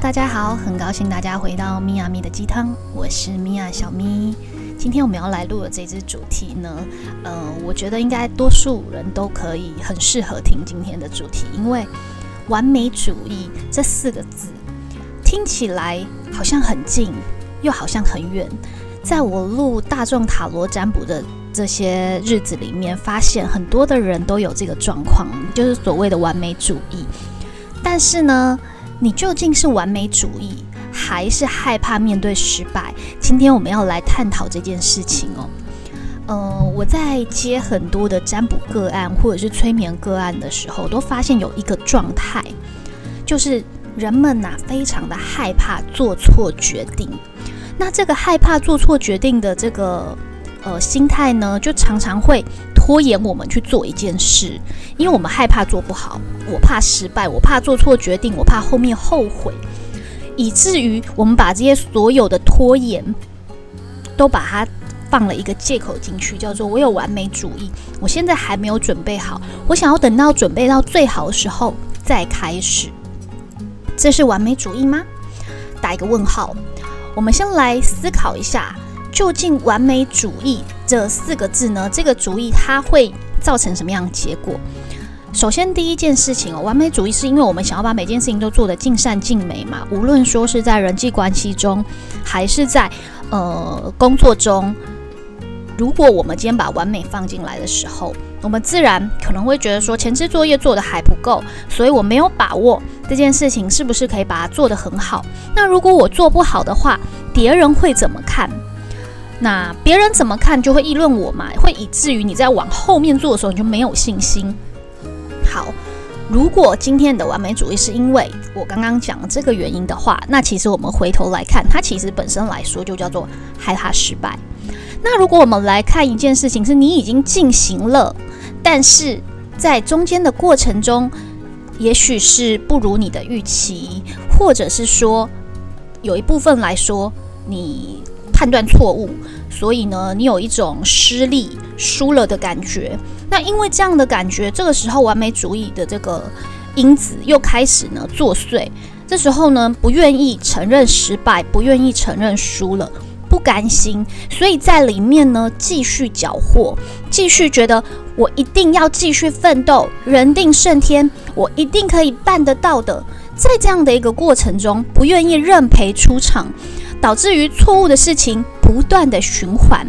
大家好，很高兴大家回到咪呀咪的鸡汤，我是咪呀小咪。今天我们要来录的这支主题呢，呃，我觉得应该多数人都可以很适合听今天的主题，因为完美主义这四个字听起来好像很近，又好像很远。在我录大众塔罗占卜的这些日子里面，发现很多的人都有这个状况，就是所谓的完美主义。但是呢，你究竟是完美主义，还是害怕面对失败？今天我们要来探讨这件事情哦。呃，我在接很多的占卜个案或者是催眠个案的时候，都发现有一个状态，就是人们呐非常的害怕做错决定。那这个害怕做错决定的这个呃心态呢，就常常会拖延我们去做一件事，因为我们害怕做不好，我怕失败，我怕做错决定，我怕后面后悔，以至于我们把这些所有的拖延都把它放了一个借口进去，叫做我有完美主义，我现在还没有准备好，我想要等到准备到最好的时候再开始，这是完美主义吗？打一个问号。我们先来思考一下，究竟“完美主义”这四个字呢？这个主意它会造成什么样的结果？首先，第一件事情哦，完美主义是因为我们想要把每件事情都做得尽善尽美嘛。无论说是在人际关系中，还是在呃工作中，如果我们今天把完美放进来的时候，我们自然可能会觉得说前置作业做的还不够，所以我没有把握这件事情是不是可以把它做得很好。那如果我做不好的话，别人会怎么看？那别人怎么看就会议论我嘛，会以至于你在往后面做的时候你就没有信心。好，如果今天的完美主义是因为我刚刚讲这个原因的话，那其实我们回头来看，它其实本身来说就叫做害怕失败。那如果我们来看一件事情，是你已经进行了，但是在中间的过程中，也许是不如你的预期，或者是说有一部分来说你判断错误，所以呢，你有一种失利、输了的感觉。那因为这样的感觉，这个时候完美主义的这个因子又开始呢作祟。这时候呢，不愿意承认失败，不愿意承认输了。不甘心，所以在里面呢继续缴获，继续觉得我一定要继续奋斗，人定胜天，我一定可以办得到的。在这样的一个过程中，不愿意认赔出场，导致于错误的事情不断的循环。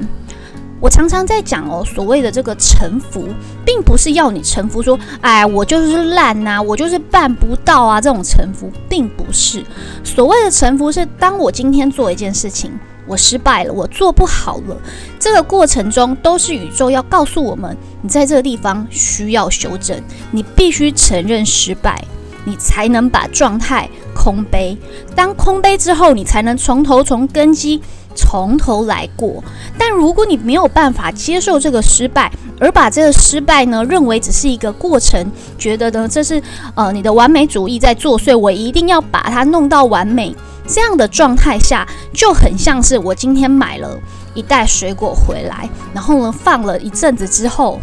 我常常在讲哦，所谓的这个臣服，并不是要你臣服，说哎，我就是烂呐，我就是办不到啊，这种臣服并不是。所谓的臣服，是当我今天做一件事情。我失败了，我做不好了。这个过程中都是宇宙要告诉我们，你在这个地方需要修正，你必须承认失败，你才能把状态空杯。当空杯之后，你才能从头从根基从头来过。但如果你没有办法接受这个失败，而把这个失败呢认为只是一个过程，觉得呢这是呃你的完美主义在作祟，我一定要把它弄到完美。这样的状态下，就很像是我今天买了一袋水果回来，然后呢放了一阵子之后，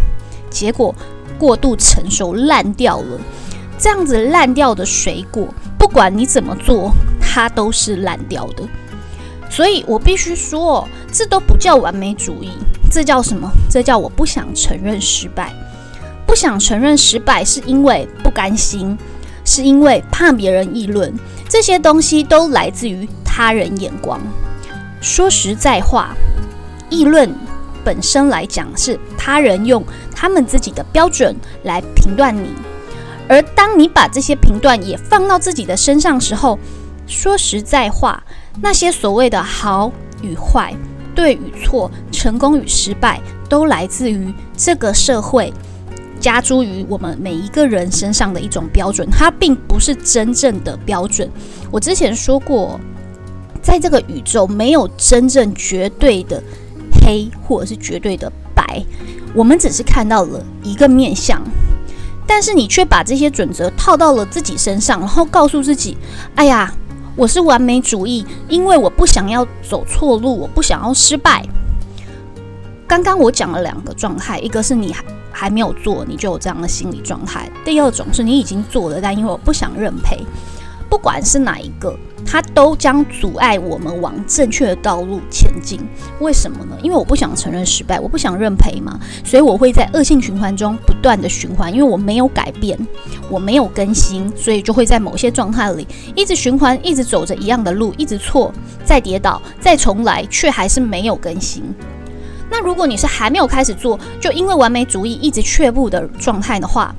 结果过度成熟烂掉了。这样子烂掉的水果，不管你怎么做，它都是烂掉的。所以我必须说，这都不叫完美主义，这叫什么？这叫我不想承认失败。不想承认失败，是因为不甘心，是因为怕别人议论。这些东西都来自于他人眼光。说实在话，议论本身来讲是他人用他们自己的标准来评断你，而当你把这些评断也放到自己的身上时候，说实在话，那些所谓的好与坏、对与错、成功与失败，都来自于这个社会。加诸于我们每一个人身上的一种标准，它并不是真正的标准。我之前说过，在这个宇宙没有真正绝对的黑，或者是绝对的白，我们只是看到了一个面相，但是你却把这些准则套到了自己身上，然后告诉自己：“哎呀，我是完美主义，因为我不想要走错路，我不想要失败。”刚刚我讲了两个状态，一个是你还。还没有做，你就有这样的心理状态。第二种是你已经做了，但因为我不想认赔，不管是哪一个，它都将阻碍我们往正确的道路前进。为什么呢？因为我不想承认失败，我不想认赔嘛，所以我会在恶性循环中不断的循环，因为我没有改变，我没有更新，所以就会在某些状态里一直循环，一直走着一样的路，一直错，再跌倒，再重来，却还是没有更新。那如果你是还没有开始做，就因为完美主义一直却步的状态的话，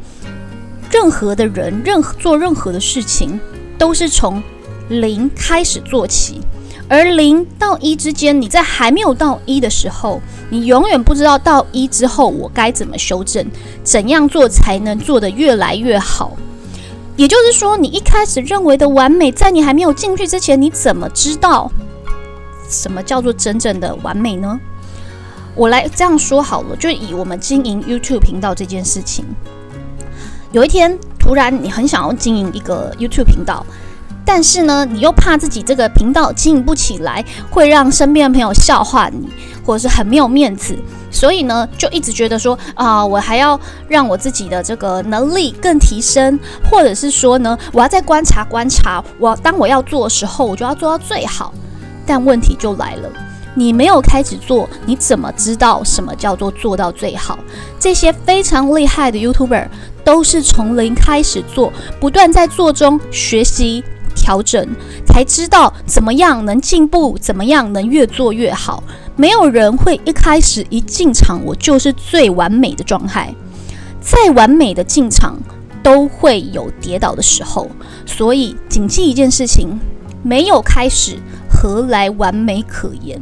任何的人，任何做任何的事情，都是从零开始做起，而零到一之间，你在还没有到一的时候，你永远不知道到一之后我该怎么修正，怎样做才能做得越来越好。也就是说，你一开始认为的完美，在你还没有进去之前，你怎么知道什么叫做真正的完美呢？我来这样说好了，就以我们经营 YouTube 频道这件事情。有一天，突然你很想要经营一个 YouTube 频道，但是呢，你又怕自己这个频道经营不起来，会让身边的朋友笑话你，或者是很没有面子，所以呢，就一直觉得说啊，我还要让我自己的这个能力更提升，或者是说呢，我要再观察观察，我当我要做的时候，我就要做到最好。但问题就来了。你没有开始做，你怎么知道什么叫做做到最好？这些非常厉害的 YouTuber 都是从零开始做，不断在做中学习调整，才知道怎么样能进步，怎么样能越做越好。没有人会一开始一进场我就是最完美的状态，再完美的进场都会有跌倒的时候。所以谨记一件事情：没有开始。何来完美可言？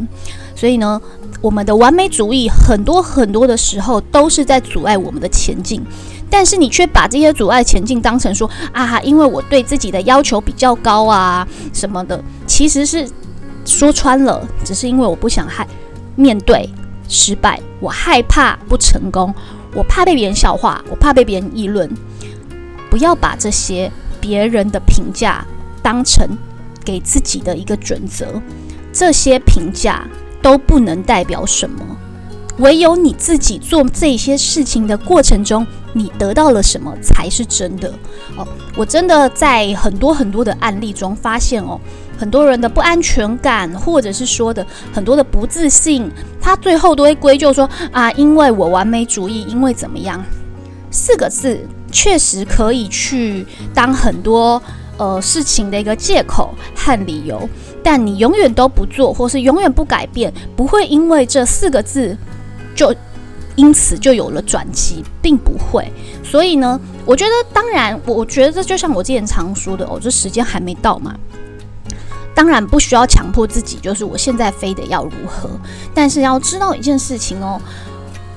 所以呢，我们的完美主义很多很多的时候都是在阻碍我们的前进，但是你却把这些阻碍前进当成说啊，因为我对自己的要求比较高啊什么的，其实是说穿了，只是因为我不想害面对失败，我害怕不成功，我怕被别人笑话，我怕被别人议论。不要把这些别人的评价当成。给自己的一个准则，这些评价都不能代表什么，唯有你自己做这些事情的过程中，你得到了什么才是真的哦。我真的在很多很多的案例中发现哦，很多人的不安全感，或者是说的很多的不自信，他最后都会归咎说啊，因为我完美主义，因为怎么样？四个字确实可以去当很多。呃，事情的一个借口和理由，但你永远都不做，或是永远不改变，不会因为这四个字就因此就有了转机，并不会。所以呢，我觉得，当然，我觉得这就像我之前常说的哦，这时间还没到嘛。当然不需要强迫自己，就是我现在非得要如何，但是要知道一件事情哦，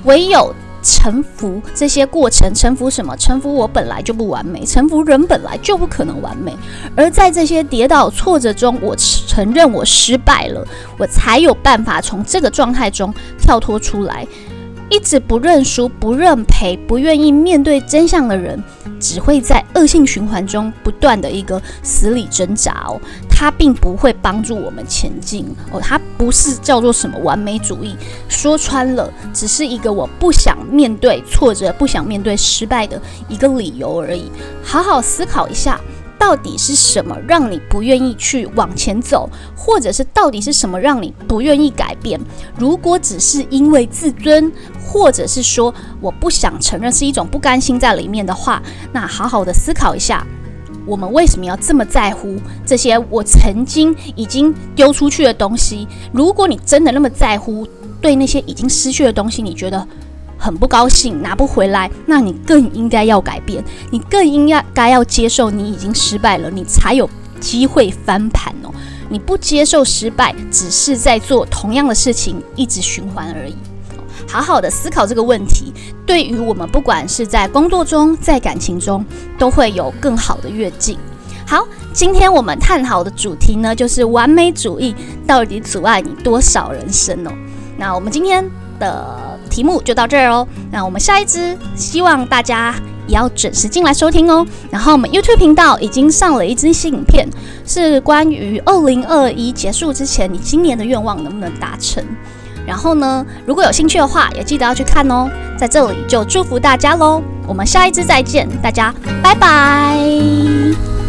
唯有。臣服这些过程，臣服什么？臣服我本来就不完美，臣服人本来就不可能完美。而在这些跌倒挫折中，我承认我失败了，我才有办法从这个状态中跳脱出来。一直不认输、不认赔、不愿意面对真相的人，只会在恶性循环中不断的一个死里挣扎哦。他并不会帮助我们前进哦。他不是叫做什么完美主义，说穿了，只是一个我不想面对挫折、不想面对失败的一个理由而已。好好思考一下。到底是什么让你不愿意去往前走，或者是到底是什么让你不愿意改变？如果只是因为自尊，或者是说我不想承认是一种不甘心在里面的话，那好好的思考一下，我们为什么要这么在乎这些我曾经已经丢出去的东西？如果你真的那么在乎，对那些已经失去的东西，你觉得？很不高兴拿不回来，那你更应该要改变，你更应该该要接受你已经失败了，你才有机会翻盘哦。你不接受失败，只是在做同样的事情，一直循环而已。好好的思考这个问题，对于我们不管是在工作中，在感情中，都会有更好的跃进。好，今天我们探讨的主题呢，就是完美主义到底阻碍你多少人生哦。那我们今天的。题目就到这儿哦，那我们下一支希望大家也要准时进来收听哦。然后我们 YouTube 频道已经上了一支新影片，是关于二零二一结束之前你今年的愿望能不能达成。然后呢，如果有兴趣的话，也记得要去看哦。在这里就祝福大家喽，我们下一支再见，大家拜拜。